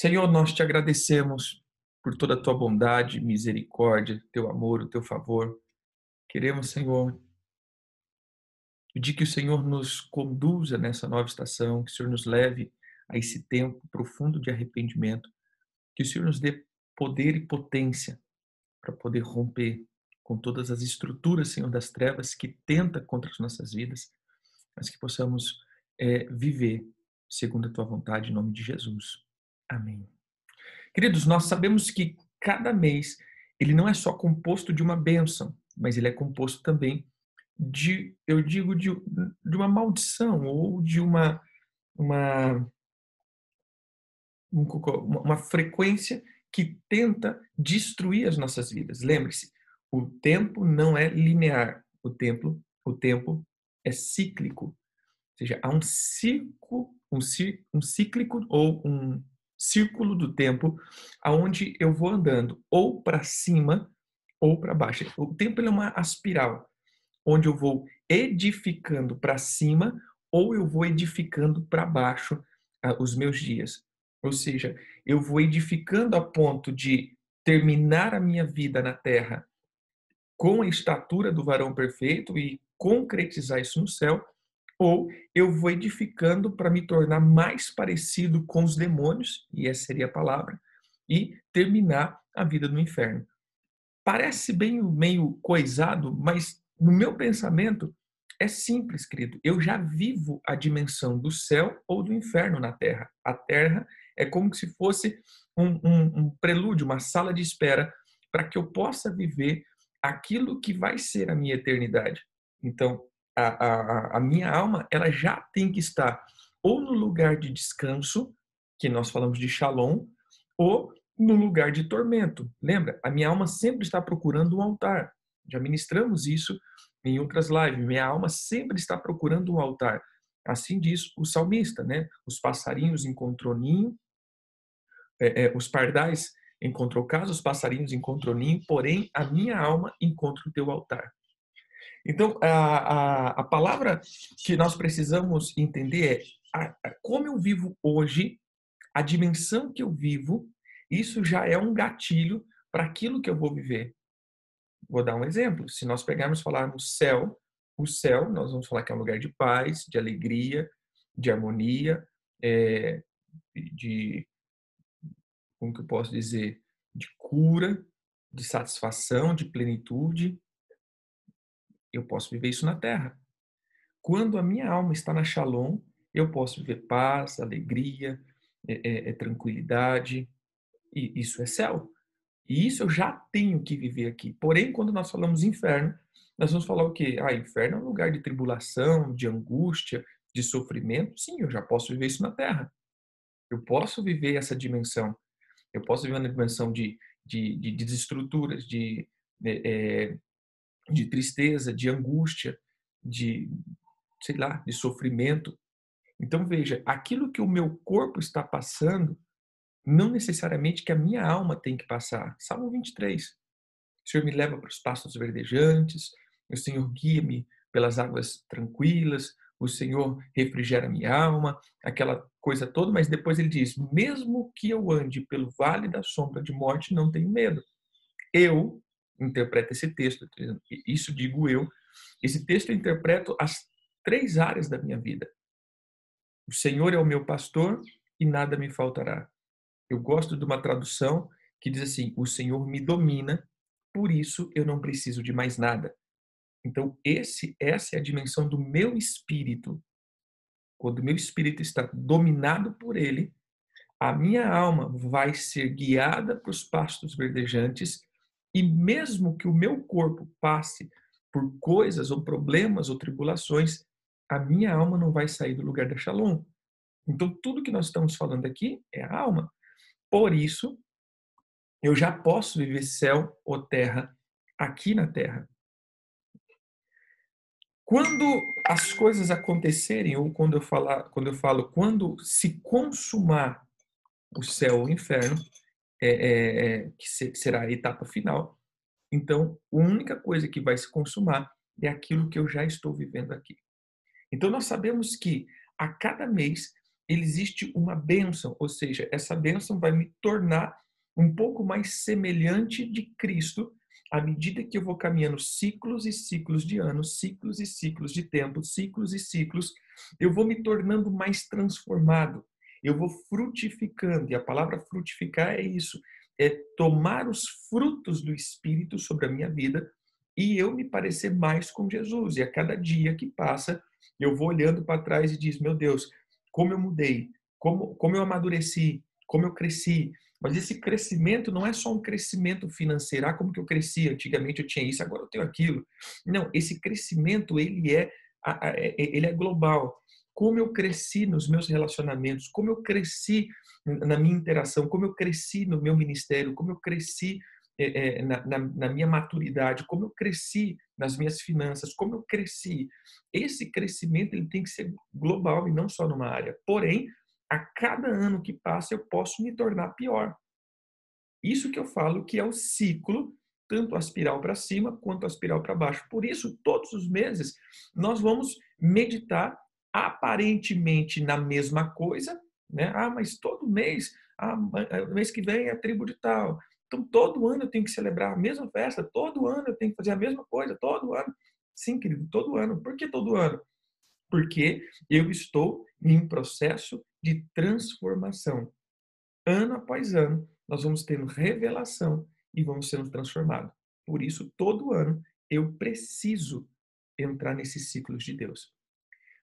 Senhor, nós te agradecemos por toda a tua bondade, misericórdia, teu amor, o teu favor. Queremos, Senhor, pedir que o Senhor nos conduza nessa nova estação, que o Senhor nos leve a esse tempo profundo de arrependimento, que o Senhor nos dê poder e potência para poder romper com todas as estruturas, Senhor, das trevas que tenta contra as nossas vidas, mas que possamos é, viver segundo a tua vontade, em nome de Jesus. Amém. Queridos, nós sabemos que cada mês ele não é só composto de uma bênção, mas ele é composto também de, eu digo, de, de uma maldição ou de uma, uma, uma frequência que tenta destruir as nossas vidas. Lembre-se, o tempo não é linear, o tempo, o tempo é cíclico. Ou seja, há um ciclo, um, um cíclico ou um círculo do tempo aonde eu vou andando ou para cima ou para baixo. O tempo é uma espiral onde eu vou edificando para cima ou eu vou edificando para baixo uh, os meus dias. Ou seja, eu vou edificando a ponto de terminar a minha vida na terra com a estatura do varão perfeito e concretizar isso no céu, ou eu vou edificando para me tornar mais parecido com os demônios, e essa seria a palavra, e terminar a vida no inferno. Parece bem meio coisado, mas no meu pensamento é simples, querido. Eu já vivo a dimensão do céu ou do inferno na terra. A terra é como se fosse um, um, um prelúdio, uma sala de espera para que eu possa viver aquilo que vai ser a minha eternidade. Então, a, a, a minha alma, ela já tem que estar ou no lugar de descanso, que nós falamos de shalom, ou no lugar de tormento. Lembra? A minha alma sempre está procurando um altar. Já ministramos isso em outras lives. Minha alma sempre está procurando um altar. Assim diz o salmista, né? Os passarinhos encontrou ninho, é, é, os pardais encontrou casa, os passarinhos encontrou ninho, porém a minha alma encontra o teu altar. Então, a, a, a palavra que nós precisamos entender é a, a, como eu vivo hoje, a dimensão que eu vivo, isso já é um gatilho para aquilo que eu vou viver. Vou dar um exemplo. Se nós pegarmos e falarmos céu, o céu, nós vamos falar que é um lugar de paz, de alegria, de harmonia, é, de, como que eu posso dizer, de cura, de satisfação, de plenitude, eu posso viver isso na terra. Quando a minha alma está na Shalom, eu posso viver paz, alegria, é, é, é tranquilidade, e isso é céu. E isso eu já tenho que viver aqui. Porém, quando nós falamos inferno, nós vamos falar o quê? Ah, inferno é um lugar de tribulação, de angústia, de sofrimento. Sim, eu já posso viver isso na Terra. Eu posso viver essa dimensão. Eu posso viver uma dimensão de, de, de, de desestruturas, de, é, de tristeza, de angústia, de, sei lá, de sofrimento. Então veja, aquilo que o meu corpo está passando, não necessariamente que a minha alma tem que passar. Salmo 23. O Senhor me leva para os pastos verdejantes, o Senhor guia-me pelas águas tranquilas, o Senhor refrigera minha alma, aquela coisa toda, mas depois ele diz: mesmo que eu ande pelo vale da sombra de morte, não tenho medo. Eu interpreta esse texto, isso digo eu. Esse texto eu interpreto as três áreas da minha vida. O Senhor é o meu pastor e nada me faltará. Eu gosto de uma tradução que diz assim: O Senhor me domina, por isso eu não preciso de mais nada. Então, esse, essa é a dimensão do meu espírito. Quando o meu espírito está dominado por ele, a minha alma vai ser guiada para os pastos verdejantes e mesmo que o meu corpo passe por coisas ou problemas ou tribulações, a minha alma não vai sair do lugar da Shalom. Então, tudo que nós estamos falando aqui é a alma. Por isso, eu já posso viver céu ou terra aqui na terra. Quando as coisas acontecerem, ou quando eu, falar, quando eu falo quando se consumar o céu ou o inferno, é, é, é, que, se, que será a etapa final. Então, a única coisa que vai se consumar é aquilo que eu já estou vivendo aqui. Então, nós sabemos que a cada mês existe uma bênção, ou seja, essa bênção vai me tornar um pouco mais semelhante de Cristo à medida que eu vou caminhando ciclos e ciclos de anos, ciclos e ciclos de tempo, ciclos e ciclos, eu vou me tornando mais transformado. Eu vou frutificando, e a palavra frutificar é isso, é tomar os frutos do Espírito sobre a minha vida e eu me parecer mais com Jesus. E a cada dia que passa, eu vou olhando para trás e diz: Meu Deus, como eu mudei, como, como eu amadureci, como eu cresci. Mas esse crescimento não é só um crescimento financeiro, ah, como que eu cresci, antigamente eu tinha isso, agora eu tenho aquilo. Não, esse crescimento, ele é, ele é global. Como eu cresci nos meus relacionamentos, como eu cresci na minha interação, como eu cresci no meu ministério, como eu cresci é, na, minha maturidade, como eu cresci nas minhas finanças, como eu cresci. Esse crescimento ele tem que ser global e não só numa área. Porém, a cada ano que passa eu posso me tornar pior. Isso que eu falo que é o ciclo, tanto a espiral para cima quanto a espiral para baixo. Por isso, todos os meses nós vamos meditar aparentemente na mesma coisa, né? Ah, mas todo mês, ah, mês que vem é a tribo de tal, então, todo ano eu tenho que celebrar a mesma festa, todo ano eu tenho que fazer a mesma coisa, todo ano. Sim, querido, todo ano. Por que todo ano? Porque eu estou em um processo de transformação. Ano após ano, nós vamos tendo revelação e vamos sendo transformados. Por isso, todo ano, eu preciso entrar nesses ciclos de Deus.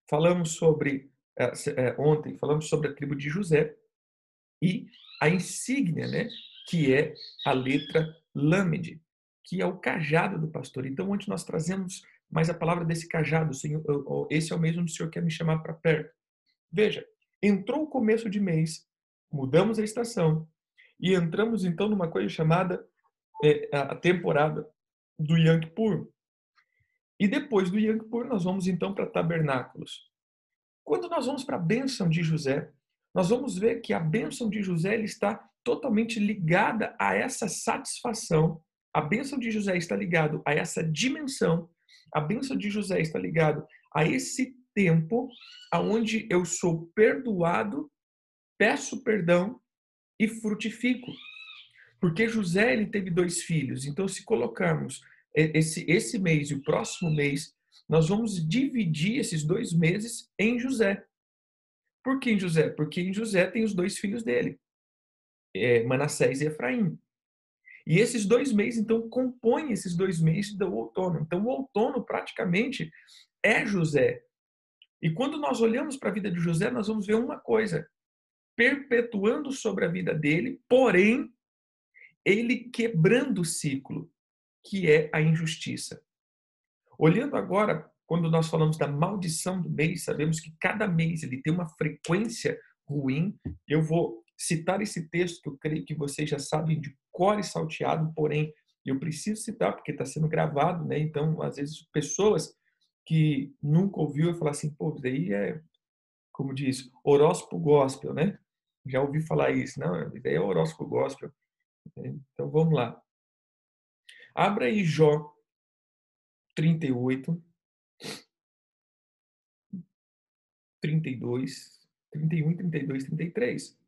Falamos sobre, eh, eh, ontem, falamos sobre a tribo de José e a insígnia, né? que é a letra Lamed, que é o cajado do pastor. Então, onde nós trazemos mais a palavra desse cajado, Senhor, esse é o mesmo que o Senhor quer me chamar para perto. Veja, entrou o começo de mês, mudamos a estação e entramos então numa coisa chamada a temporada do Yom. E depois do Yom nós vamos então para tabernáculos. Quando nós vamos para a bênção de José, nós vamos ver que a bênção de José está totalmente ligada a essa satisfação. A bênção de José está ligado a essa dimensão. A bênção de José está ligado a esse tempo aonde eu sou perdoado, peço perdão e frutifico. Porque José ele teve dois filhos. Então, se colocarmos esse, esse mês e o próximo mês, nós vamos dividir esses dois meses em José. Por que em José? Porque em José tem os dois filhos dele é, Manassés e Efraim. E esses dois meses, então, compõem esses dois meses do outono. Então, o outono praticamente é José. E quando nós olhamos para a vida de José, nós vamos ver uma coisa: perpetuando sobre a vida dele, porém, ele quebrando o ciclo, que é a injustiça. Olhando agora, quando nós falamos da maldição do mês, sabemos que cada mês ele tem uma frequência ruim. Eu vou citar esse texto que eu creio que vocês já sabem de cor e salteado, porém eu preciso citar porque está sendo gravado, né? Então, às vezes, pessoas que nunca ouviu eu falar assim, pô, daí é, como diz, horóscopo gospel, né? Já ouvi falar isso. Não, daí é horóscopo gospel. Então, vamos lá. Abra aí Jó 38, 32, 31, 32, 33.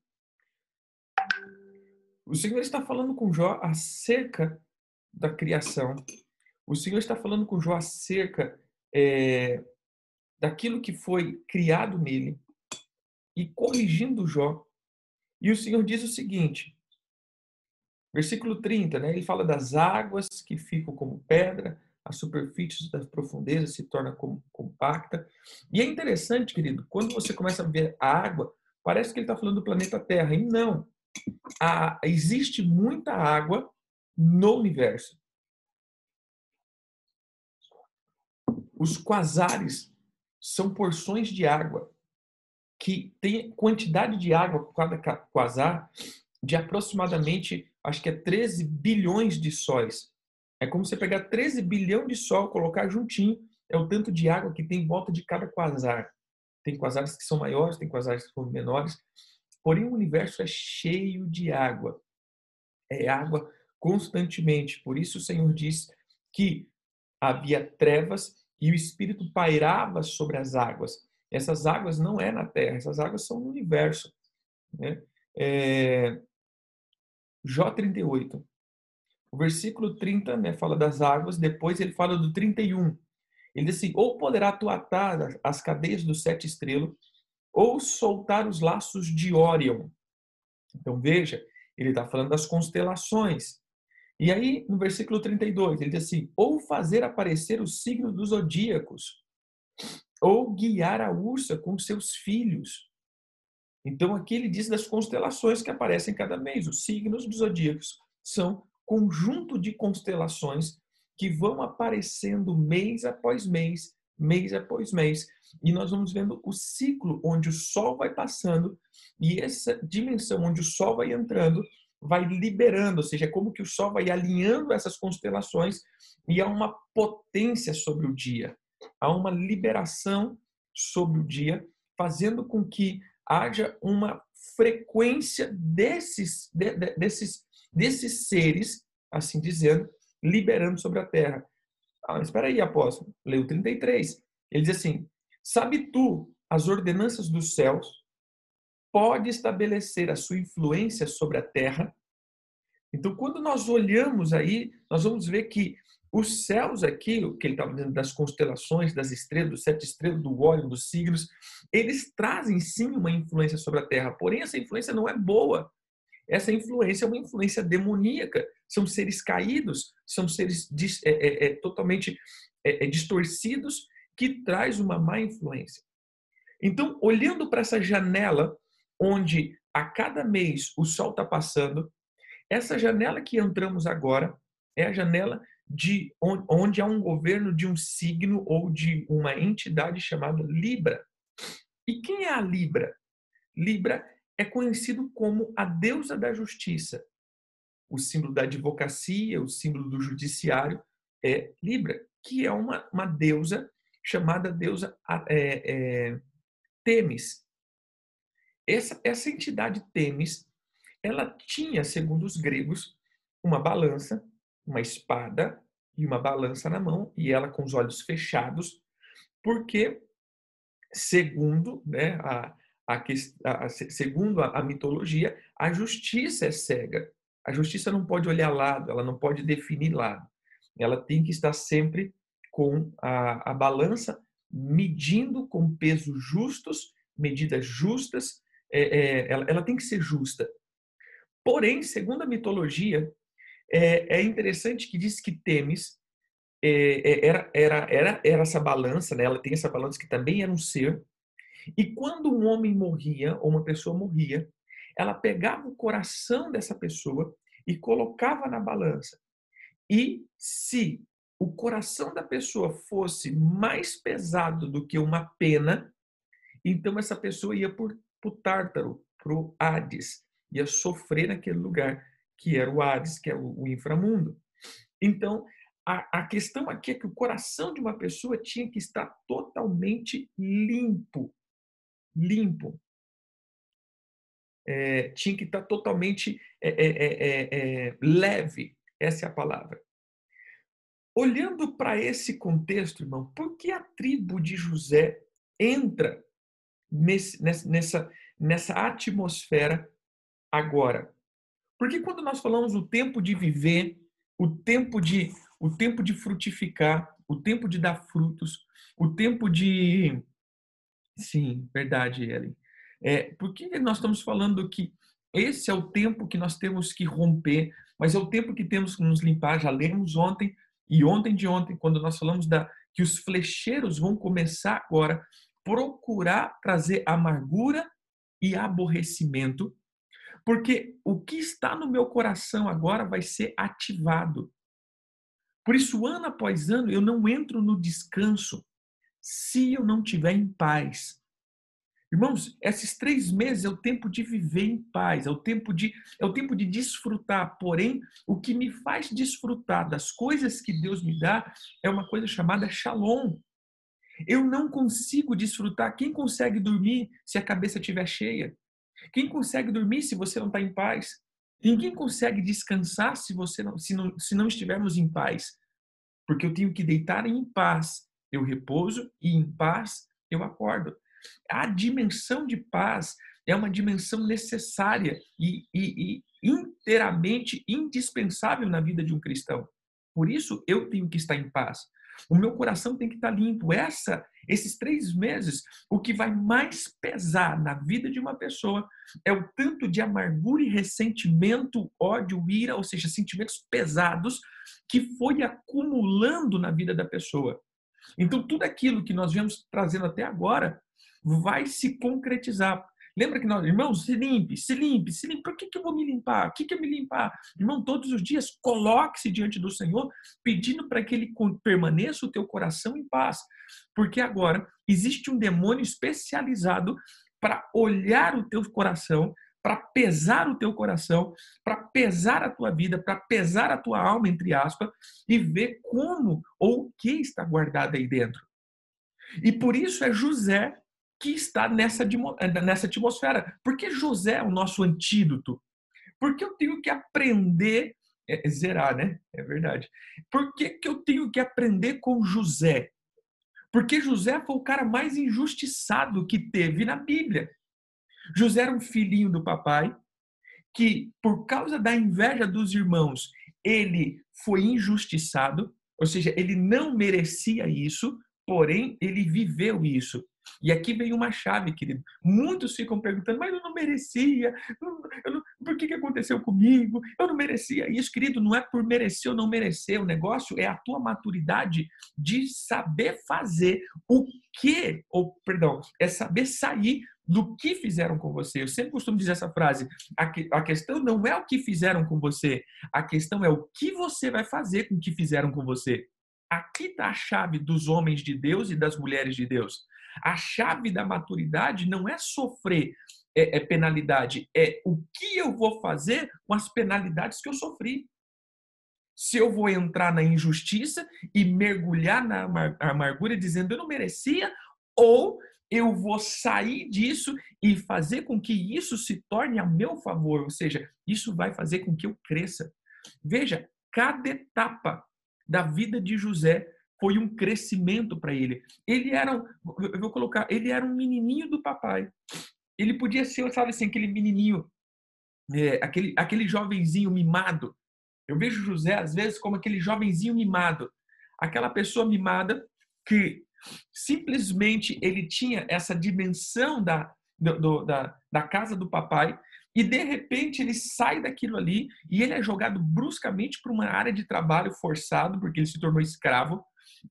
O Senhor está falando com Jó acerca da criação. O Senhor está falando com Jó acerca é, daquilo que foi criado nele e corrigindo Jó. E o Senhor diz o seguinte, versículo 30, né? Ele fala das águas que ficam como pedra, a superfície das profundezas se torna compacta. E é interessante, querido, quando você começa a ver a água, parece que ele está falando do planeta Terra. E não a, existe muita água no universo. Os quasares são porções de água que tem quantidade de água por cada quasar de aproximadamente, acho que é 13 bilhões de sóis. É como você pegar 13 bilhão de sol, colocar juntinho, é o tanto de água que tem em volta de cada quasar. Tem quasares que são maiores, tem quasares que são menores, Porém, o universo é cheio de água. É água constantemente. Por isso, o Senhor diz que havia trevas e o Espírito pairava sobre as águas. Essas águas não é na Terra, essas águas são no universo. Né? É... Jó 38. O versículo 30 né, fala das águas, depois ele fala do 31. Ele diz assim: ou poderá tu atar as cadeias do sete estrelas, ou soltar os laços de Órion. Então veja, ele está falando das constelações. E aí, no versículo 32, ele diz assim: ou fazer aparecer o signo dos zodíacos, ou guiar a ursa com seus filhos. Então, aqui ele diz das constelações que aparecem cada mês. Os signos dos zodíacos são conjunto de constelações que vão aparecendo mês após mês, mês após mês. E nós vamos vendo o ciclo onde o Sol vai passando e essa dimensão onde o Sol vai entrando vai liberando, ou seja, é como que o Sol vai alinhando essas constelações e há uma potência sobre o dia, há uma liberação sobre o dia, fazendo com que haja uma frequência desses, de, de, desses desses seres, assim dizendo, liberando sobre a terra. Ah, espera aí, apóstolo. Leu 33. Ele diz assim: Sabe tu as ordenanças dos céus? Pode estabelecer a sua influência sobre a terra? Então, quando nós olhamos aí, nós vamos ver que os céus aqui, o que ele estava dizendo das constelações, das estrelas, dos sete estrelas, do óleo, dos signos, eles trazem sim uma influência sobre a Terra. Porém, essa influência não é boa. Essa influência é uma influência demoníaca. São seres caídos, são seres é, é, é, totalmente é, é, distorcidos que traz uma má influência. Então, olhando para essa janela onde a cada mês o sol está passando, essa janela que entramos agora é a janela de onde há um governo de um signo ou de uma entidade chamada Libra. E quem é a Libra? Libra é conhecido como a deusa da justiça. O símbolo da advocacia, o símbolo do judiciário é Libra, que é uma, uma deusa chamada deusa é, é, Temis. Essa, essa entidade Temis, ela tinha, segundo os gregos, uma balança, uma espada e uma balança na mão, e ela com os olhos fechados, porque, segundo né, a, a, a, segundo a, a mitologia, a justiça é cega. A justiça não pode olhar lado, ela não pode definir lado. Ela tem que estar sempre com a, a balança medindo com pesos justos, medidas justas, é, é, ela, ela, tem que ser justa. Porém, segundo a mitologia, é, é interessante que diz que Temis é, é, era, era, era, era essa balança, né? ela tem essa balança que também era um ser, e quando um homem morria, ou uma pessoa morria, ela pegava o coração dessa pessoa e colocava na balança. E se o coração da pessoa fosse mais pesado do que uma pena, então essa pessoa ia para o Tártaro, para o Hades, ia sofrer naquele lugar, que era o Hades, que é o, inframundo. Então, a, a questão aqui é que o coração de uma pessoa tinha que estar totalmente limpo limpo. É, tinha que estar totalmente é é, é, é, leve, essa é a palavra. Olhando para esse contexto, irmão, por que a tribo de José entra nesse, nessa, nessa atmosfera agora? Porque quando nós falamos o tempo de viver, o tempo de, o tempo de frutificar, o tempo de dar frutos, o tempo de Sim, verdade, Ellen. É, por que nós estamos falando que esse é o tempo que nós temos que romper, mas é o tempo que temos que nos limpar? Já lemos ontem e ontem de ontem, quando nós falamos da, que os flecheiros vão começar agora procurar trazer amargura e aborrecimento, porque o que está no meu coração agora vai ser ativado. Por isso, ano após ano, eu não entro no descanso se eu não tiver em paz. Irmãos, esses três meses é o tempo de viver em paz, é o tempo de, é o tempo de desfrutar. Porém, o que me faz desfrutar das coisas que Deus me dá é uma coisa chamada shalom. Eu não consigo desfrutar. Quem consegue dormir se a cabeça estiver cheia? Quem consegue dormir se você não está em paz? Ninguém consegue descansar se você não, se não, se não estivermos em paz. Porque eu tenho que deitar em paz eu repouso e em paz eu acordo. A dimensão de paz é uma dimensão necessária e, e, e inteiramente indispensável na vida de um cristão. Por isso, eu tenho que estar em paz. O meu coração tem que estar limpo. Essa, esses três meses, o que vai mais pesar na vida de uma pessoa é o tanto de amargura e ressentimento, ódio, ira, ou seja, sentimentos pesados que foi acumulando na vida da pessoa. Então, tudo aquilo que nós viemos trazendo até agora vai se concretizar. Lembra que nós, irmão, se limpe, se limpe, se limpe. Por que, que eu vou me limpar? O que, que é me limpar? Irmão, todos os dias, coloque-se diante do Senhor, pedindo para que Ele permaneça o teu coração em paz. Porque agora existe um demônio especializado para olhar o teu coração, para pesar o teu coração, para pesar a tua vida, para pesar a tua alma, entre aspas, e ver como ou o que está guardado aí dentro. E por isso é José que está nessa, eh, nessa atmosfera. Por que José é o nosso antídoto? Porque eu tenho que aprender, é, zerar, né? É verdade. Por que, que eu tenho que aprender com José? Porque José foi o cara mais injustiçado que teve na Bíblia. José era um filhinho do papai que, por causa da inveja dos irmãos, ele foi injustiçado, ou seja, ele não merecia isso, porém ele viveu isso. E aqui vem uma chave, querido. Muitos ficam perguntando, mas eu não merecia, eu não, por que, que aconteceu comigo? Eu não merecia isso, querido. Não é por merecer ou não merecer. O negócio é a tua maturidade de saber fazer o que, ou perdão, é saber sair do que fizeram com você. Eu sempre costumo dizer essa frase: a, que, a questão não é o que fizeram com você, a questão é o que você vai fazer com o que fizeram com você. Aqui está a chave dos homens de Deus e das mulheres de Deus. A chave da maturidade não é sofrer é, é penalidade, é o que eu vou fazer com as penalidades que eu sofri. Se eu vou entrar na injustiça e mergulhar na amargura dizendo eu não merecia, ou eu vou sair disso e fazer com que isso se torne a meu favor, ou seja, isso vai fazer com que eu cresça. Veja, cada etapa da vida de José foi um crescimento para ele. Ele era, eu vou colocar, ele era um menininho do papai. Ele podia ser, sabe assim, aquele menininho, é, aquele, aquele jovenzinho mimado. Eu vejo José, às vezes, como aquele jovenzinho mimado. Aquela pessoa mimada que simplesmente ele tinha essa dimensão da, do, da, da casa do papai e de repente ele sai daquilo ali e ele é jogado bruscamente para uma área de trabalho forçado, porque ele se tornou escravo.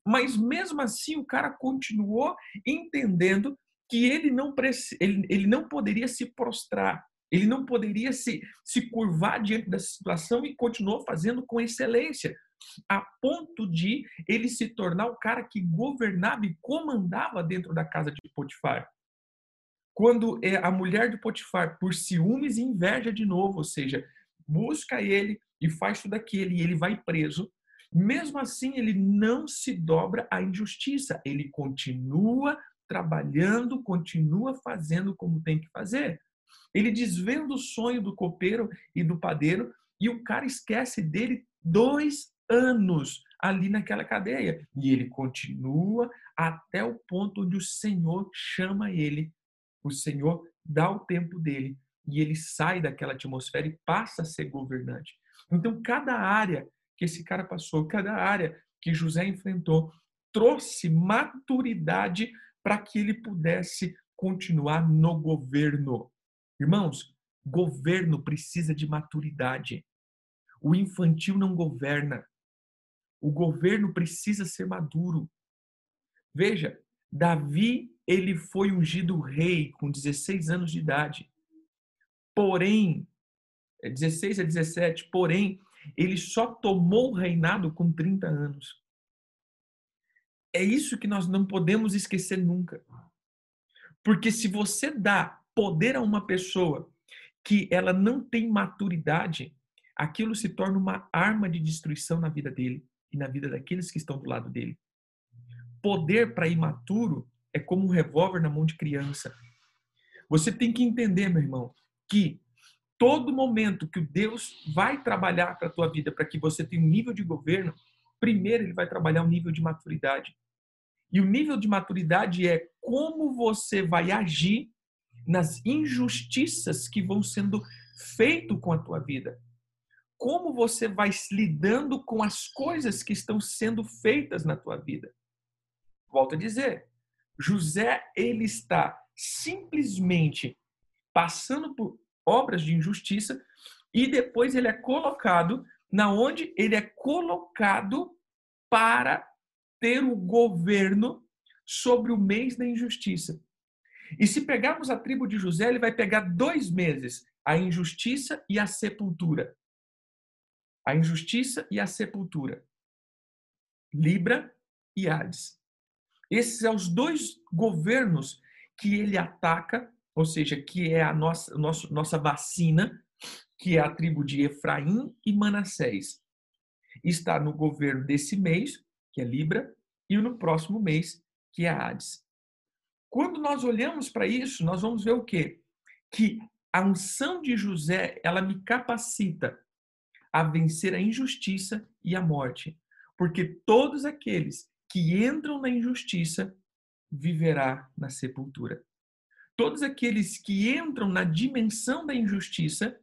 Mas mesmo assim o cara continuou entendendo que ele não, ele, ele não poderia se prostrar, ele não poderia se, se curvar diante dessa situação e continuou fazendo com excelência, a ponto de ele se tornar o cara que governava e comandava dentro da casa de Potifar. Quando é a mulher de Potifar, por ciúmes e inveja de novo, ou seja, busca ele e faz tudo aquilo e ele vai preso, mesmo assim, ele não se dobra à injustiça, ele continua trabalhando, continua fazendo como tem que fazer. Ele desvenda o sonho do copeiro e do padeiro e o cara esquece dele dois anos ali naquela cadeia. E ele continua até o ponto onde o Senhor chama ele. O Senhor dá o tempo dele e ele sai daquela atmosfera e passa a ser governante. Então, cada área que esse cara passou, cada área que José enfrentou, trouxe maturidade para que ele pudesse continuar no governo. Irmãos, governo precisa de maturidade. O infantil não governa. O governo precisa ser maduro. Veja, Davi, ele foi ungido rei com 16 anos de idade. Porém, 16 a 17, porém, ele só tomou o reinado com 30 anos. É isso que nós não podemos esquecer nunca. Porque se você dá poder a uma pessoa que ela não tem maturidade, aquilo se torna uma arma de destruição na vida dele e na vida daqueles que estão do lado dele. Poder para imaturo é como um revólver na mão de criança. Você tem que entender, meu irmão, que todo momento que o Deus vai trabalhar para a tua vida para que você tenha um nível de governo, primeiro ele vai trabalhar um nível de maturidade. E o nível de maturidade é como você vai agir nas injustiças que vão sendo feito com a tua vida. Como você vai lidando com as coisas que estão sendo feitas na tua vida. Volto a dizer, José ele está simplesmente passando por obras de injustiça e depois ele é colocado na onde ele é colocado para ter o governo sobre o mês da injustiça. E se pegarmos a tribo de José, ele vai pegar dois meses: a injustiça e a sepultura. A injustiça e a sepultura. Libra e Hades. Esses são os dois governos que ele ataca, ou seja, que é a nossa, nossa, nossa vacina, que é a tribo de Efraim e Manassés. Está no governo desse mês, que é Libra, e no próximo mês, que é Hades. Quando nós olhamos para isso, nós vamos ver o quê? Que a unção de José, ela me capacita a vencer a injustiça e a morte. Porque todos aqueles que entram na injustiça viverá na sepultura. Todos aqueles que entram na dimensão da injustiça,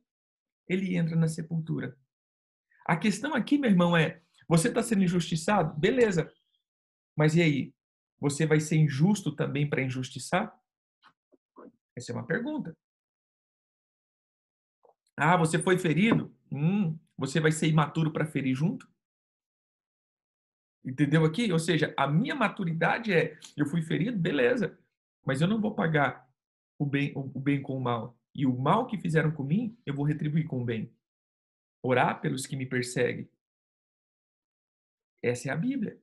ele entra na sepultura. A questão aqui, meu irmão, é: você está sendo injustiçado? Beleza. Mas e aí? Você vai ser injusto também para injustiçar? Essa é uma pergunta. Ah, você foi ferido? Hum, você vai ser imaturo para ferir junto? Entendeu aqui? Ou seja, a minha maturidade é: eu fui ferido, beleza, mas eu não vou pagar o bem, o bem com o mal. E o mal que fizeram com mim, eu vou retribuir com o bem. Orar pelos que me perseguem. Essa é a Bíblia.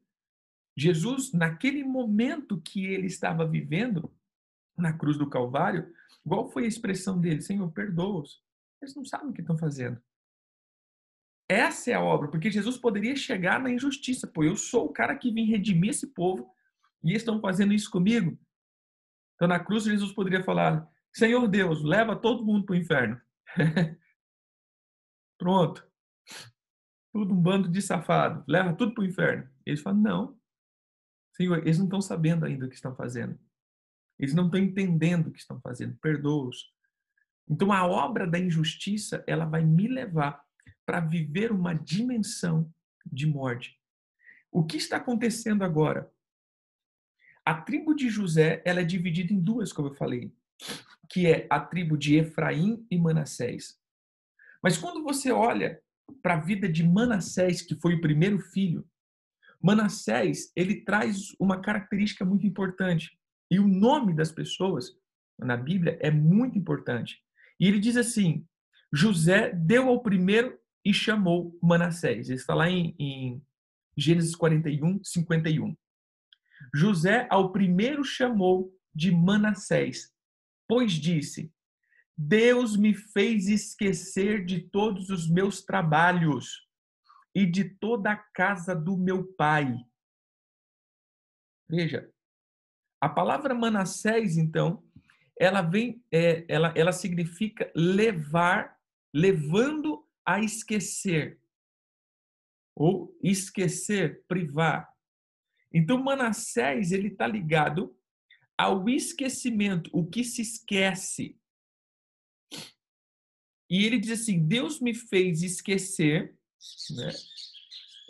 Jesus, naquele momento que ele estava vivendo na cruz do Calvário, qual foi a expressão dele? Senhor, perdoa-os. Eles não sabem o que estão fazendo. Essa é a obra, porque Jesus poderia chegar na injustiça. Pô, eu sou o cara que vim redimir esse povo e eles estão fazendo isso comigo. Então, na cruz, Jesus poderia falar: Senhor Deus, leva todo mundo para o inferno. Pronto. Tudo um bando de safado. Leva tudo para o inferno. Eles falam: Não. Senhor, eles não estão sabendo ainda o que estão fazendo. Eles não estão entendendo o que estão fazendo. Perdoa-os. Então, a obra da injustiça, ela vai me levar para viver uma dimensão de morte. O que está acontecendo agora? A tribo de José, ela é dividida em duas, como eu falei, que é a tribo de Efraim e Manassés. Mas quando você olha para a vida de Manassés, que foi o primeiro filho, Manassés, ele traz uma característica muito importante. E o nome das pessoas na Bíblia é muito importante. E ele diz assim: José deu ao primeiro e chamou Manassés. Isso está lá em, em Gênesis 41, 51. José ao primeiro chamou de Manassés, pois disse: Deus me fez esquecer de todos os meus trabalhos e de toda a casa do meu pai. Veja, a palavra Manassés, então, ela vem, é, ela, ela significa levar, levando a esquecer. Ou esquecer, privar. Então, Manassés, ele está ligado ao esquecimento, o que se esquece. E ele diz assim: Deus me fez esquecer né,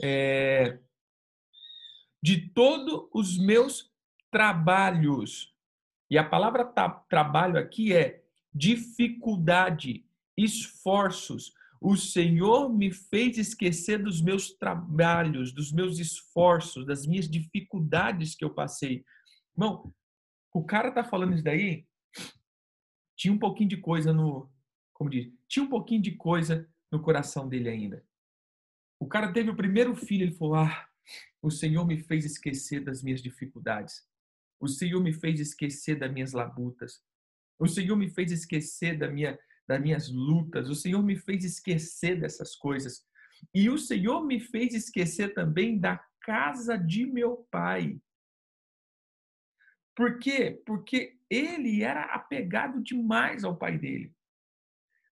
é, de todos os meus trabalhos. E a palavra trabalho aqui é dificuldade, esforços, o Senhor me fez esquecer dos meus trabalhos, dos meus esforços, das minhas dificuldades que eu passei. Irmão, o cara tá falando isso daí, tinha um pouquinho de coisa no, como diz, tinha um pouquinho de coisa no coração dele ainda. O cara teve o primeiro filho, ele falou: "Ah, o Senhor me fez esquecer das minhas dificuldades. O Senhor me fez esquecer das minhas labutas. O Senhor me fez esquecer da minha das minhas lutas. O Senhor me fez esquecer dessas coisas. E o Senhor me fez esquecer também da casa de meu pai. Por quê? Porque ele era apegado demais ao pai dele.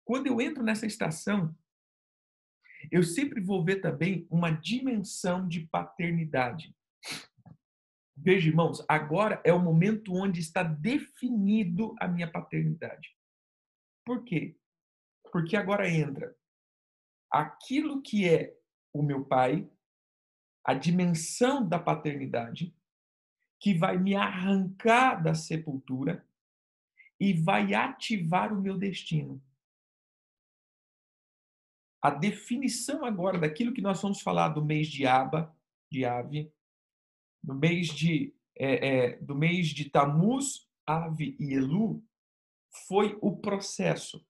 Quando eu entro nessa estação, eu sempre vou ver também uma dimensão de paternidade. Veja, irmãos, agora é o momento onde está definido a minha paternidade. Por quê? Porque agora entra aquilo que é o meu pai, a dimensão da paternidade, que vai me arrancar da sepultura e vai ativar o meu destino. A definição agora daquilo que nós vamos falar do mês de Aba, de Ave, no mês de é, é, do mês de Tamuz, Ave e Elu, foi o processo.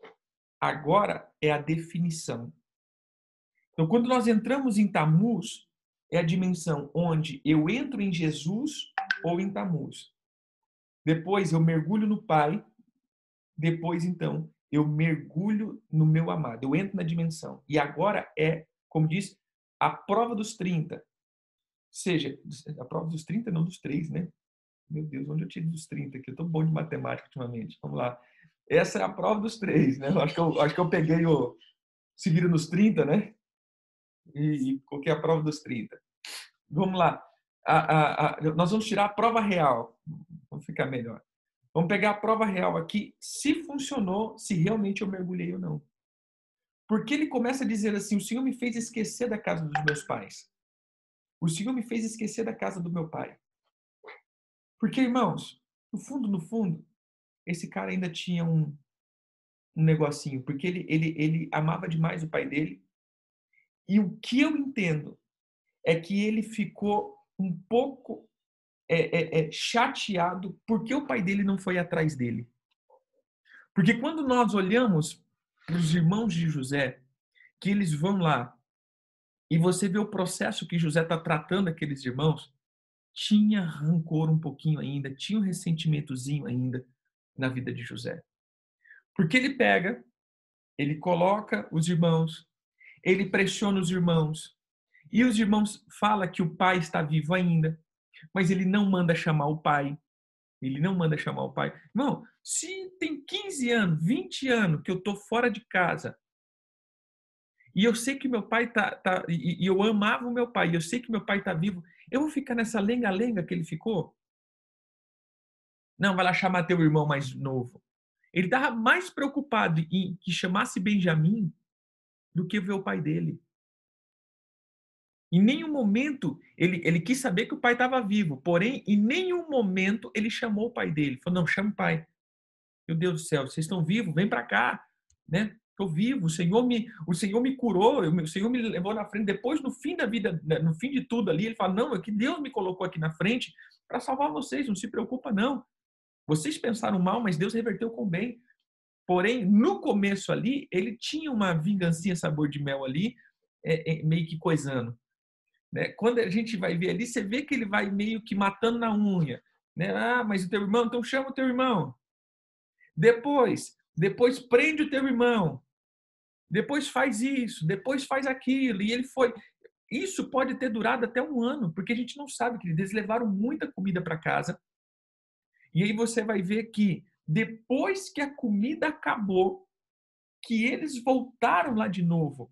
Agora é a definição. Então, quando nós entramos em Tamuz, é a dimensão onde eu entro em Jesus ou em Tamuz. Depois eu mergulho no Pai. Depois, então, eu mergulho no meu amado. Eu entro na dimensão. E agora é, como diz, a prova dos 30 seja, a prova dos 30, não dos 3, né? Meu Deus, onde eu tive dos 30? Que eu tô bom de matemática ultimamente. Vamos lá. Essa é a prova dos 3, né? Eu acho que eu, acho que eu peguei o se vira nos 30, né? E, e coloquei a prova dos 30. Vamos lá. A, a, a, nós vamos tirar a prova real. Vamos ficar melhor. Vamos pegar a prova real aqui, se funcionou, se realmente eu mergulhei ou não. Porque ele começa a dizer assim: o Senhor me fez esquecer da casa dos meus pais. O Senhor me fez esquecer da casa do meu pai. Porque, irmãos, no fundo, no fundo, esse cara ainda tinha um, um negocinho, porque ele, ele, ele amava demais o pai dele. E o que eu entendo é que ele ficou um pouco é, é, é, chateado porque o pai dele não foi atrás dele. Porque quando nós olhamos para os irmãos de José, que eles vão lá e você vê o processo que José está tratando aqueles irmãos, tinha rancor um pouquinho ainda, tinha um ressentimentozinho ainda na vida de José. Porque ele pega, ele coloca os irmãos, ele pressiona os irmãos, e os irmãos fala que o pai está vivo ainda, mas ele não manda chamar o pai. Ele não manda chamar o pai. Não, se tem 15 anos, 20 anos que eu estou fora de casa, e eu sei que meu pai tá, tá e, eu amava o meu pai, e eu sei que meu pai tá vivo, eu vou ficar nessa lenga-lenga que ele ficou? Não, vai lá chamar teu irmão mais novo. Ele estava mais preocupado em que chamasse Benjamim do que ver o pai dele. Em nenhum momento ele, ele quis saber que o pai estava vivo, porém, em nenhum momento ele chamou o pai dele. Falou: Não, chama o pai. Meu Deus do céu, vocês estão vivos? Vem para cá. Né? Estou vivo, o Senhor me, o Senhor me curou, o Senhor me levou na frente. Depois, no fim da vida, né, no fim de tudo ali, ele fala: Não, é que Deus me colocou aqui na frente para salvar vocês, não se preocupa, não. Vocês pensaram mal, mas Deus reverteu com bem. Porém, no começo ali, ele tinha uma vingancinha sabor de mel ali, é, é, meio que coisando. Né? Quando a gente vai ver ali, você vê que ele vai meio que matando na unha. Né? Ah, mas o teu irmão, então chama o teu irmão. Depois, depois prende o teu irmão depois faz isso, depois faz aquilo. E ele foi. Isso pode ter durado até um ano, porque a gente não sabe que eles levaram muita comida para casa. E aí você vai ver que depois que a comida acabou, que eles voltaram lá de novo.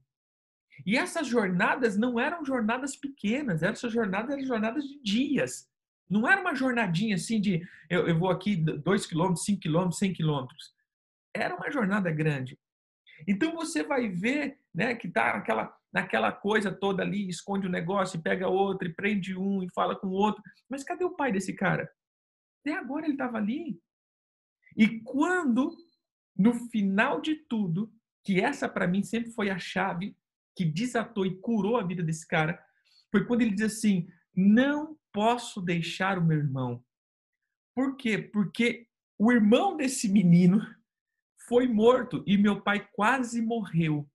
E essas jornadas não eram jornadas pequenas, essas jornadas eram jornadas de dias. Não era uma jornadinha assim de eu, eu vou aqui 2 quilômetros, 5 quilômetros, 100 quilômetros. Era uma jornada grande. Então você vai ver né, que está naquela, naquela coisa toda ali, esconde um negócio, pega outro, e prende um e fala com o outro. Mas cadê o pai desse cara? Até agora ele estava ali. E quando, no final de tudo, que essa para mim sempre foi a chave que desatou e curou a vida desse cara, foi quando ele diz assim: não posso deixar o meu irmão. Por quê? Porque o irmão desse menino foi morto e meu pai quase morreu.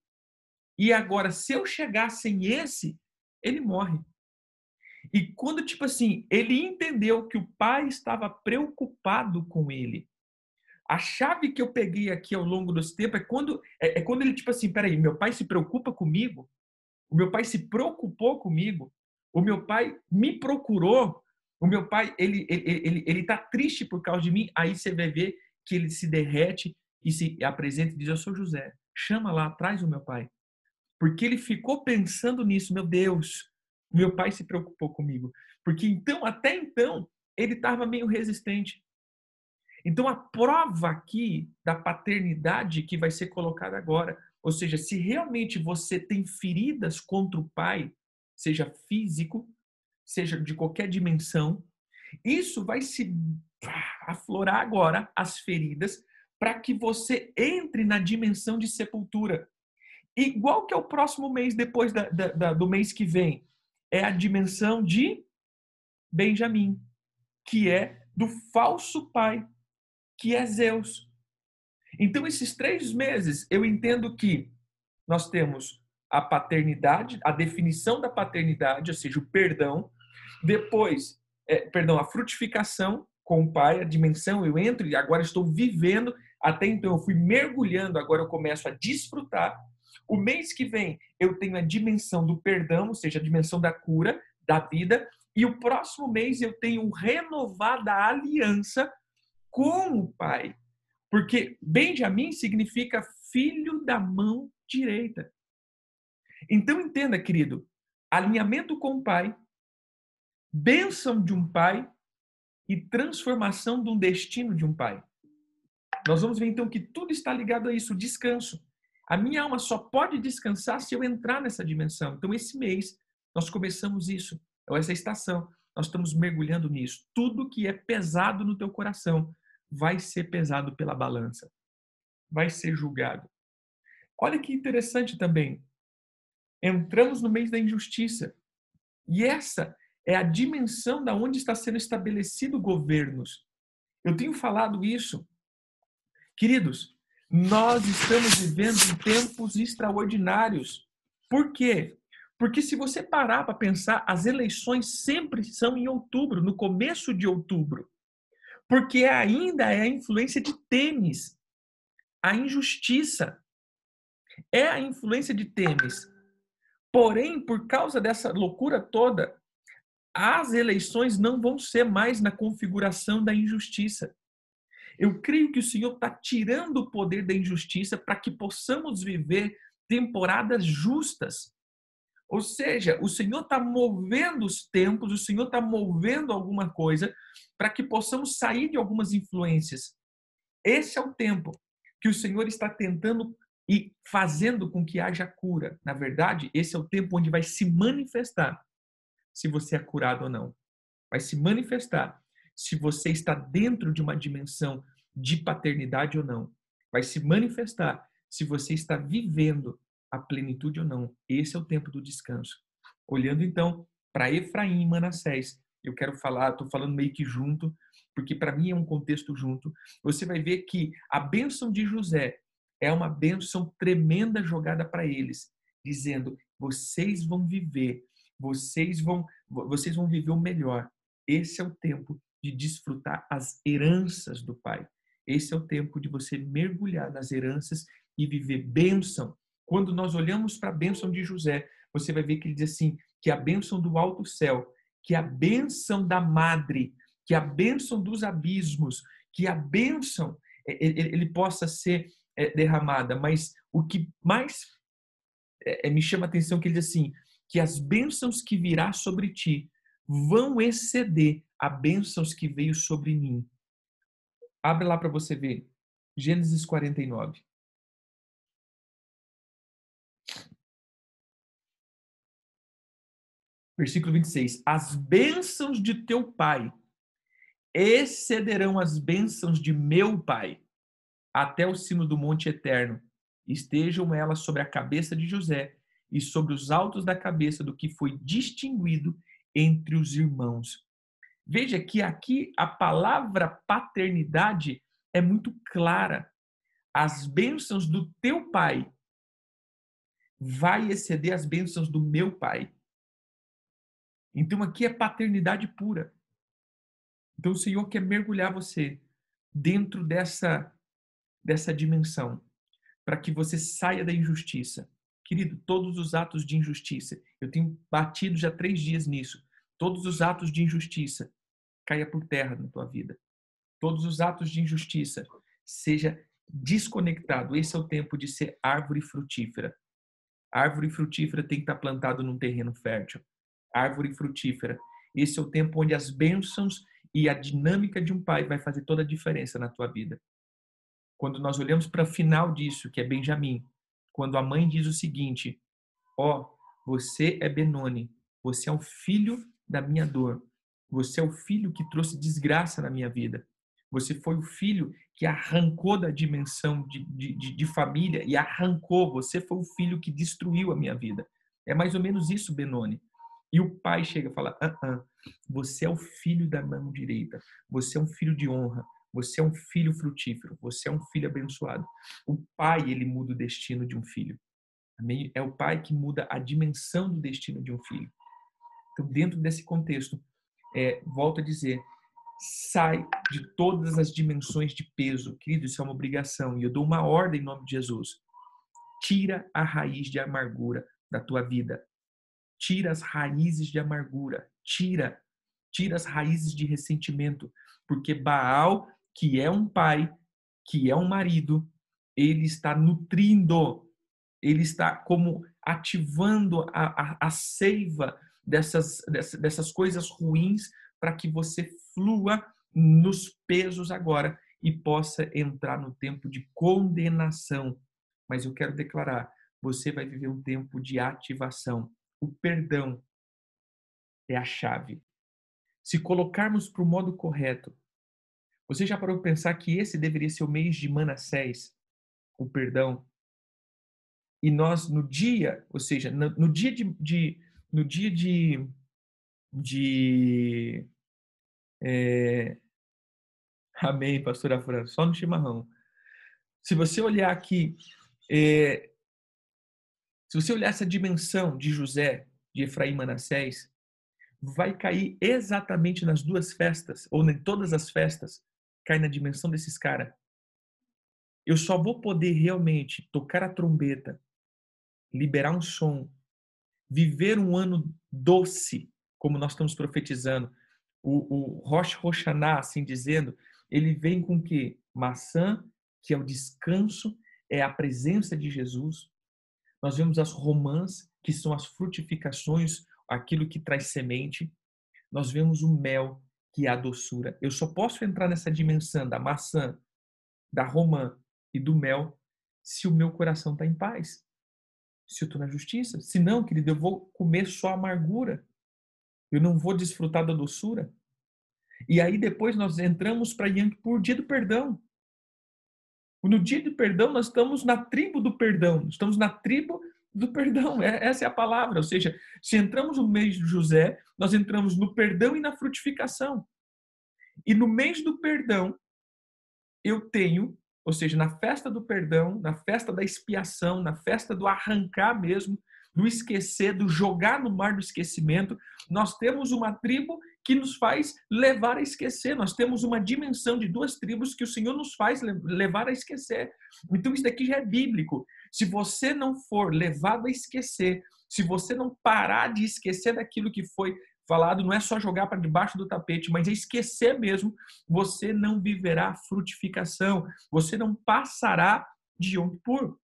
E agora, se eu chegar sem esse, ele morre. E quando, tipo assim, ele entendeu que o pai estava preocupado com ele. A chave que eu peguei aqui ao longo dos tempos é quando, é, é quando ele, tipo assim, peraí, meu pai se preocupa comigo? O meu pai se preocupou comigo? O meu pai me procurou? O meu pai, ele, ele, ele, ele tá triste por causa de mim? Aí você vai ver que ele se derrete e se apresenta e diz: Eu sou José, chama lá, traz o meu pai. Porque ele ficou pensando nisso, meu Deus, Meu pai se preocupou comigo. Porque então, até então, ele estava meio resistente. Então, a prova aqui da paternidade que vai ser colocada agora, ou seja, se realmente você tem feridas contra o pai, seja físico, seja de qualquer dimensão, isso vai se aflorar agora as feridas para que você entre na dimensão de sepultura. Igual que é o próximo mês, depois da, da, da, do mês que vem, é a dimensão de Benjamim, que é do falso pai, que é Zeus. Então, esses três meses, eu entendo que nós temos a paternidade, a definição da paternidade, ou seja, o perdão. Depois, é, perdão, a frutificação com o pai, a dimensão, eu entro e agora estou vivendo. Até então, eu fui mergulhando, agora eu começo a desfrutar. O mês que vem, eu tenho a dimensão do perdão, ou seja, a dimensão da cura, da vida. E o próximo mês, eu tenho renovada aliança com o pai. Porque Benjamim significa filho da mão direita. Então entenda, querido, alinhamento com o pai, bênção de um pai e transformação de um destino de um pai. Nós vamos ver então que tudo está ligado a isso, o descanso. A minha alma só pode descansar se eu entrar nessa dimensão. Então esse mês nós começamos isso, ou essa estação, nós estamos mergulhando nisso. Tudo que é pesado no teu coração, vai ser pesado pela balança, vai ser julgado. Olha que interessante também. Entramos no mês da injustiça. E essa é a dimensão da onde está sendo estabelecido governos. Eu tenho falado isso. Queridos, nós estamos vivendo em tempos extraordinários. Por quê? Porque se você parar para pensar, as eleições sempre são em outubro, no começo de outubro porque ainda é a influência de Temes, a injustiça. É a influência de Temes. Porém, por causa dessa loucura toda, as eleições não vão ser mais na configuração da injustiça. Eu creio que o Senhor está tirando o poder da injustiça para que possamos viver temporadas justas. Ou seja, o Senhor está movendo os tempos, o Senhor está movendo alguma coisa para que possamos sair de algumas influências. Esse é o tempo que o Senhor está tentando e fazendo com que haja cura. Na verdade, esse é o tempo onde vai se manifestar se você é curado ou não. Vai se manifestar se você está dentro de uma dimensão de paternidade ou não. Vai se manifestar se você está vivendo a plenitude ou não. Esse é o tempo do descanso. Olhando então para Efraim e Manassés, eu quero falar, estou falando meio que junto, porque para mim é um contexto junto. Você vai ver que a bênção de José é uma bênção tremenda jogada para eles, dizendo: vocês vão viver, vocês vão, vocês vão viver o melhor. Esse é o tempo de desfrutar as heranças do Pai. Esse é o tempo de você mergulhar nas heranças e viver bênção quando nós olhamos para a bênção de José, você vai ver que ele diz assim: que a bênção do alto céu, que a bênção da madre, que a bênção dos abismos, que a bênção ele possa ser derramada. Mas o que mais me chama a atenção é que ele diz assim: que as bênçãos que virá sobre ti vão exceder a bênçãos que veio sobre mim. Abre lá para você ver. Gênesis 49. Versículo 26. As bênçãos de teu pai excederão as bênçãos de meu pai até o cimo do monte eterno. Estejam elas sobre a cabeça de José e sobre os altos da cabeça do que foi distinguido entre os irmãos. Veja que aqui a palavra paternidade é muito clara. As bênçãos do teu pai vai exceder as bênçãos do meu pai. Então aqui é paternidade pura. Então o Senhor quer mergulhar você dentro dessa dessa dimensão para que você saia da injustiça. Querido, todos os atos de injustiça, eu tenho batido já três dias nisso. Todos os atos de injustiça caia por terra na tua vida. Todos os atos de injustiça seja desconectado. Esse é o tempo de ser árvore frutífera. Árvore frutífera tem que estar plantada num terreno fértil. árvore frutífera. Esse é o tempo onde as bênçãos e a dinâmica de um pai vai fazer toda a diferença na tua vida. Quando nós olhamos para o final disso, que é Benjamim, quando a mãe diz o seguinte: Ó, oh, você é Benoni, você é o filho da minha dor, você é o filho que trouxe desgraça na minha vida. Você foi o filho que arrancou da dimensão de, de, de, família e arrancou. Você foi o filho que destruiu a minha vida. É mais ou menos isso, Benoni. E o pai chega e fala: ah, ah, você é o filho da mão direita, você é um filho de honra, você é um filho frutífero, você é um filho abençoado. O pai, ele muda o destino de um filho. É o pai que muda a dimensão do destino de um filho. Então, dentro desse contexto, é, volto a dizer, sai de todas as dimensões de peso. Querido, isso é uma obrigação. E eu dou uma ordem em nome de Jesus. Tira a raiz de amargura da tua vida. Tira as raízes de amargura. Tira. Tira as raízes de ressentimento. Porque Baal, que é um pai, que é um marido, ele está nutrindo, ele está como ativando a, a, a seiva dessas, dessas, coisas ruins para que você flua nos pesos agora e possa entrar no tempo de condenação. Mas eu quero declarar, você vai viver um tempo de ativação. O perdão é a chave. Se colocarmos para o modo correto, você já parou para pensar que esse deveria ser o mês de Manassés, o perdão? E nós, no dia, ou seja, no, no dia de, de, no dia de, de é... Amém, pastora Fran, só no chimarrão. Se você olhar aqui, é... se você olhar essa dimensão de José, de Efraim Manassés, vai cair exatamente nas duas festas, ou em todas as festas, cai na dimensão desses caras. Eu só vou poder realmente tocar a trombeta, liberar um som, viver um ano doce, como nós estamos profetizando, o, o Rosh Hashanah, assim dizendo, ele vem com que? Maçã, que é o descanso, é a presença de Jesus. Nós vemos as romãs, que são as frutificações, aquilo que traz semente. Nós vemos o mel, que é a doçura. Eu só posso entrar nessa dimensão da maçã, da romã e do mel se o meu coração está em paz. Se eu estou na justiça. Se não, querido, eu vou comer só amargura. Eu não vou desfrutar da doçura. E aí depois nós entramos para Yom Kippur, dia do perdão. No dia do perdão nós estamos na tribo do perdão, estamos na tribo do perdão, é, essa é a palavra. Ou seja, se entramos no mês de José, nós entramos no perdão e na frutificação. E no mês do perdão, eu tenho, ou seja, na festa do perdão, na festa da expiação, na festa do arrancar mesmo, do esquecer, do jogar no mar do esquecimento. Nós temos uma tribo que nos faz levar a esquecer. Nós temos uma dimensão de duas tribos que o Senhor nos faz levar a esquecer. Então isso daqui já é bíblico. Se você não for levado a esquecer, se você não parar de esquecer daquilo que foi falado, não é só jogar para debaixo do tapete, mas é esquecer mesmo, você não viverá frutificação, você não passará de Yom Kippur.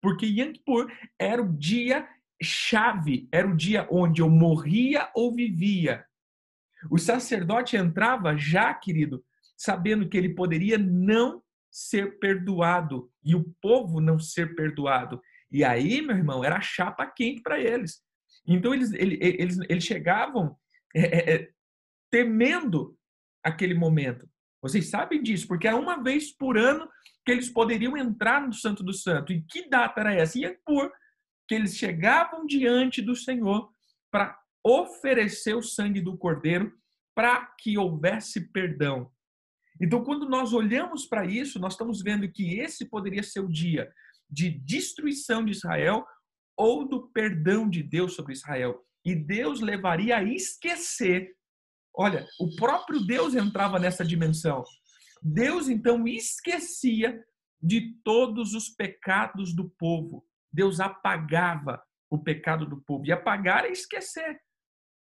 Porque Yom Kippur era o dia chave, era o dia onde eu morria ou vivia. O sacerdote entrava já, querido, sabendo que ele poderia não ser perdoado e o povo não ser perdoado. E aí, meu irmão, era chapa quente para eles. Então eles, eles, eles, eles chegavam é, é, é, temendo aquele momento. Vocês sabem disso, porque era uma vez por ano que eles poderiam entrar no Santo do Santo. E que data era essa? E é por que eles chegavam diante do Senhor para oferecer o sangue do cordeiro para que houvesse perdão. Então, quando nós olhamos para isso, nós estamos vendo que esse poderia ser o dia de destruição de Israel ou do perdão de Deus sobre Israel. E Deus levaria a esquecer. Olha, o próprio Deus entrava nessa dimensão. Deus então esquecia de todos os pecados do povo. Deus apagava o pecado do povo. E apagar é esquecer.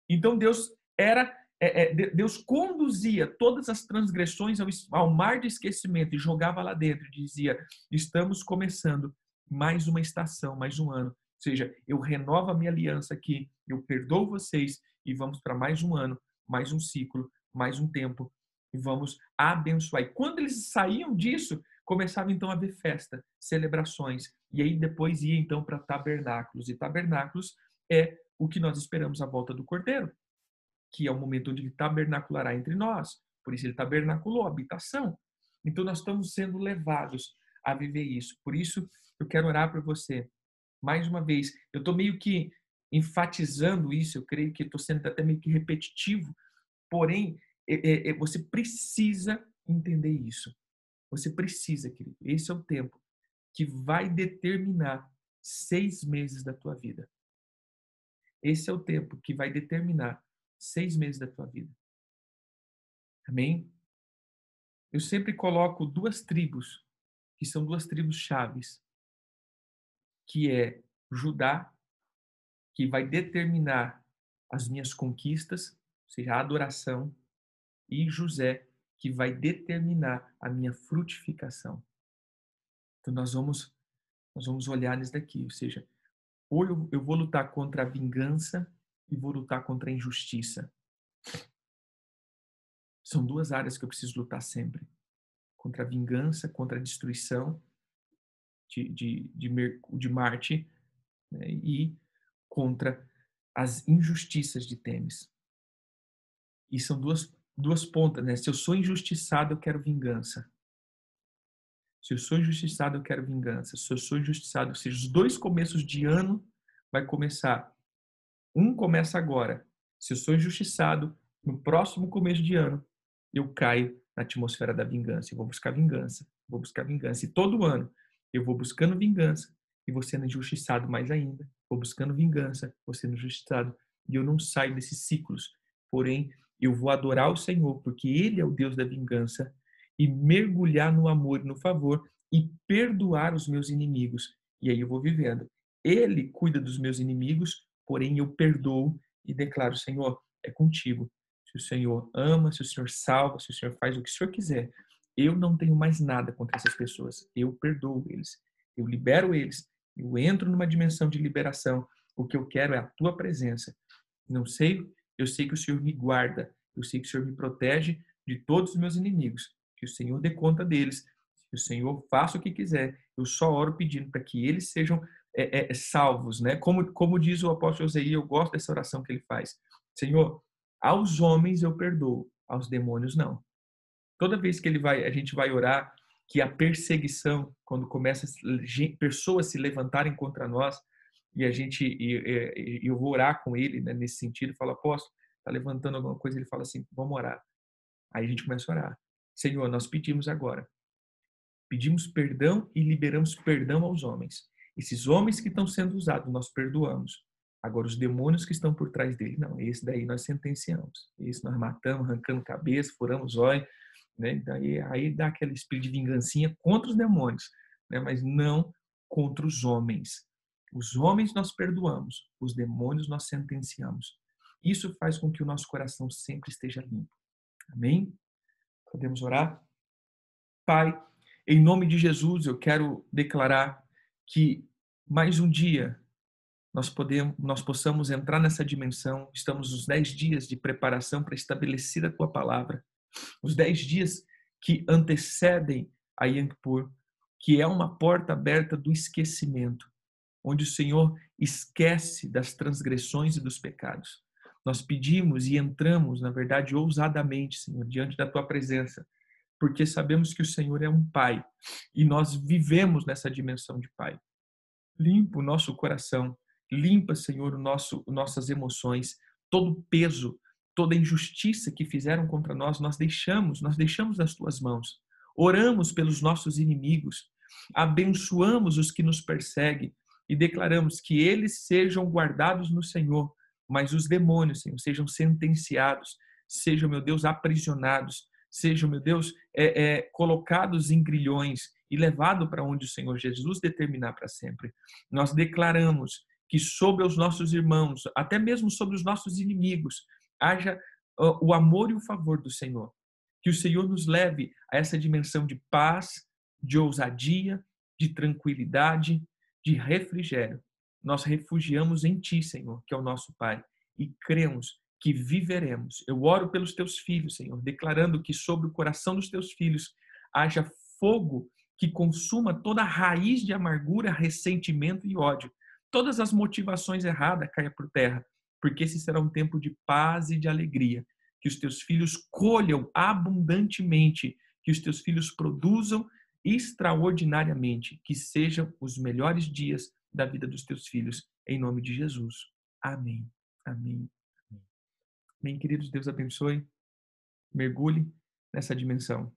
Então Deus era é, é, Deus conduzia todas as transgressões ao, ao, mar de esquecimento e jogava lá dentro. Dizia: estamos começando mais uma estação, mais um ano. seja, eu renovo a minha aliança aqui, eu perdoo vocês e vamos para mais um ano, mais um ciclo, mais um tempo e vamos abençoar. E quando eles saíam disso, começava então a haver festa, celebrações, e aí depois ia então para tabernáculos. E tabernáculos é o que nós esperamos à volta do Cordeiro, que é o momento onde ele tabernaculará entre nós. Por isso ele tabernaculou, habitação. Então nós estamos sendo levados a viver isso. Por isso eu quero orar para você. Mais uma vez, eu estou meio que enfatizando isso, eu creio que estou sendo até meio que repetitivo, porém, é, é, você precisa entender isso. Você precisa, querido. Esse é o tempo que vai determinar seis meses da tua vida. Esse é o tempo que vai determinar seis meses da tua vida. Amém? Eu sempre coloco duas tribos, que são duas tribos chaves, que é Judá, que vai determinar as minhas conquistas, ou seja, a adoração, e José, que vai determinar a minha frutificação. Então nós vamos nós vamos olhar nisso daqui, ou seja, ou eu, eu vou lutar contra a vingança e vou lutar contra a injustiça. São duas áreas que eu preciso lutar sempre. Contra a vingança, contra a destruição de, de, de, de Marte né, e contra as injustiças de Temes. E são duas duas pontas, né? Se eu sou injustiçado, eu quero vingança. Se eu sou injustiçado, eu quero vingança. Se eu sou injustiçado, ou seja, os dois começos de ano vai começar. Um começa agora. Se eu sou injustiçado, no próximo começo de ano, eu caio na atmosfera da vingança. Eu vou buscar vingança. Vou buscar vingança. E todo ano eu vou buscando vingança e vou sendo injustiçado mais ainda. Vou buscando vingança, vou sendo injustiçado. E eu não saio desses ciclos. Porém, eu vou adorar o Senhor, porque Ele é o Deus da vingança, e mergulhar no amor e no favor e perdoar os meus inimigos. E aí eu vou vivendo. Ele cuida dos meus inimigos, porém eu perdoo e declaro: Senhor, é contigo. Se o Senhor ama, se o Senhor salva, se o Senhor faz o que o Senhor quiser, eu não tenho mais nada contra essas pessoas. Eu perdoo eles. Eu libero eles. Eu entro numa dimensão de liberação. O que eu quero é a tua presença. Não sei eu sei que o Senhor me guarda, eu sei que o Senhor me protege de todos os meus inimigos, que o Senhor dê conta deles, que o Senhor faça o que quiser. Eu só oro pedindo para que eles sejam é, é, salvos, né? Como, como diz o apóstolo José, eu gosto dessa oração que ele faz. Senhor, aos homens eu perdoo, aos demônios não. Toda vez que ele vai, a gente vai orar que a perseguição, quando começa pessoas se levantarem contra nós, e a gente e, e, eu vou orar com ele né, nesse sentido, fala, apóstolo, tá levantando alguma coisa, ele fala assim, vamos orar. Aí a gente começa a orar. Senhor, nós pedimos agora. Pedimos perdão e liberamos perdão aos homens. Esses homens que estão sendo usados, nós perdoamos. Agora, os demônios que estão por trás dele, não, esse daí nós sentenciamos. Esse nós matamos, arrancando cabeça, furamos olhos, né? Daí, aí dá aquele espírito de vingancinha contra os demônios, né? mas não contra os homens. Os homens nós perdoamos, os demônios nós sentenciamos. Isso faz com que o nosso coração sempre esteja limpo. Amém? Podemos orar? Pai, em nome de Jesus, eu quero declarar que mais um dia nós podemos, nós possamos entrar nessa dimensão. Estamos nos dez dias de preparação para estabelecer a tua palavra. Os dez dias que antecedem a Kippur, que é uma porta aberta do esquecimento onde o Senhor esquece das transgressões e dos pecados. Nós pedimos e entramos, na verdade, ousadamente, Senhor, diante da tua presença, porque sabemos que o Senhor é um Pai e nós vivemos nessa dimensão de Pai. Limpa o nosso coração, limpa, Senhor, o nosso, nossas emoções, todo peso, toda injustiça que fizeram contra nós, nós deixamos, nós deixamos nas tuas mãos. Oramos pelos nossos inimigos, abençoamos os que nos perseguem, e declaramos que eles sejam guardados no Senhor, mas os demônios, Senhor, sejam sentenciados, sejam, meu Deus, aprisionados, sejam, meu Deus, é, é, colocados em grilhões e levados para onde o Senhor Jesus determinar para sempre. Nós declaramos que sobre os nossos irmãos, até mesmo sobre os nossos inimigos, haja o amor e o favor do Senhor. Que o Senhor nos leve a essa dimensão de paz, de ousadia, de tranquilidade, de refrigério. nós refugiamos em Ti, Senhor, que é o nosso Pai, e cremos que viveremos. Eu oro pelos Teus filhos, Senhor, declarando que sobre o coração dos Teus filhos haja fogo que consuma toda a raiz de amargura, ressentimento e ódio. Todas as motivações erradas caia por terra, porque esse será um tempo de paz e de alegria. Que os teus filhos colham abundantemente, que os teus filhos produzam extraordinariamente, que sejam os melhores dias da vida dos teus filhos, em nome de Jesus. Amém. Amém. Amém, queridos, Deus abençoe. Mergulhe nessa dimensão